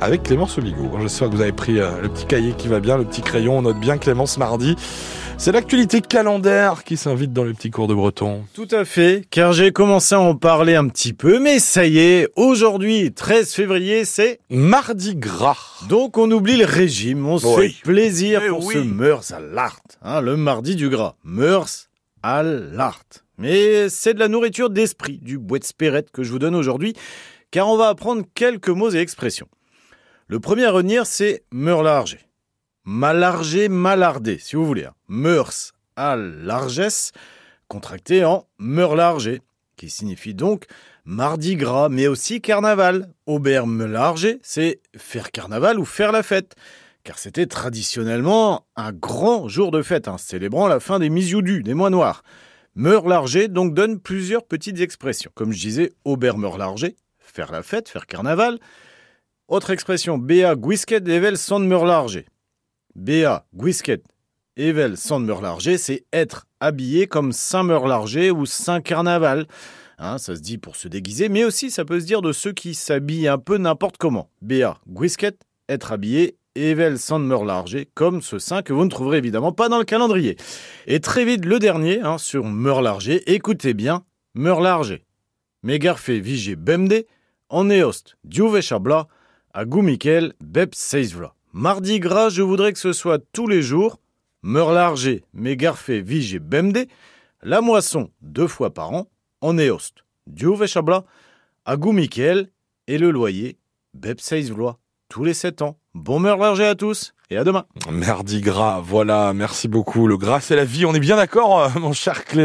avec Clémence Bigot. J'espère que vous avez pris euh, le petit cahier qui va bien, le petit crayon. On note bien Clémence mardi. C'est l'actualité calendaire qui s'invite dans les petits cours de breton. Tout à fait, car j'ai commencé à en parler un petit peu, mais ça y est, aujourd'hui, 13 février, c'est Mardi Gras. Donc on oublie le régime, on se fait plaisir Eh pour oui. ce meurs à l'art, hein, le mardi du gras. Meurs à l'art. Mais c'est de la nourriture d'esprit, du bois de spérette que je vous donne aujourd'hui, car on va apprendre quelques mots et expressions. Le premier à retenir, c'est meurlarger. Malarger, malarder, si vous voulez. hein. Meurs à largesse, contracté en meurlarger, qui signifie donc mardi gras, mais aussi carnaval. Aubert meurlarger, c'est faire carnaval ou faire la fête. Car c'était traditionnellement un grand jour de fête, hein, célébrant la fin des misioudus, des mois noirs. Meurlarger donc donne plusieurs petites expressions. Comme je disais, Aubert meurlarger, faire la fête, faire carnaval. Autre expression, Béa guisket evel son meurlarger. Béa guisket evel son meurlarger, c'est être habillé comme Saint meurlarger ou Saint carnaval. Hein, ça se dit pour se déguiser, mais aussi ça peut se dire de ceux qui s'habillent un peu n'importe comment. Béa guisket, être habillé, Evel son meurlarger, comme ce saint que vous ne trouverez évidemment pas dans le calendrier. Et très vite le dernier, hein, sur meurlarger, écoutez bien, meurlarger. Megarfe vigé bemde, en eost, diuvechabla, à Goumikel, Beb Seisvla. Mardi gras, je voudrais que ce soit tous les jours. Meurlarger, Megarfe, Vigé, Bemde. La moisson, deux fois par an. En Eost, Diuvechabla, à Goumikel. Et le loyer, Beb Seisvla. Tous les sept ans. Bon meurlarger à tous et à demain. Mardi Gras, voilà, merci beaucoup. Le gras, c'est la vie, on est bien d'accord, euh, mon cher Clément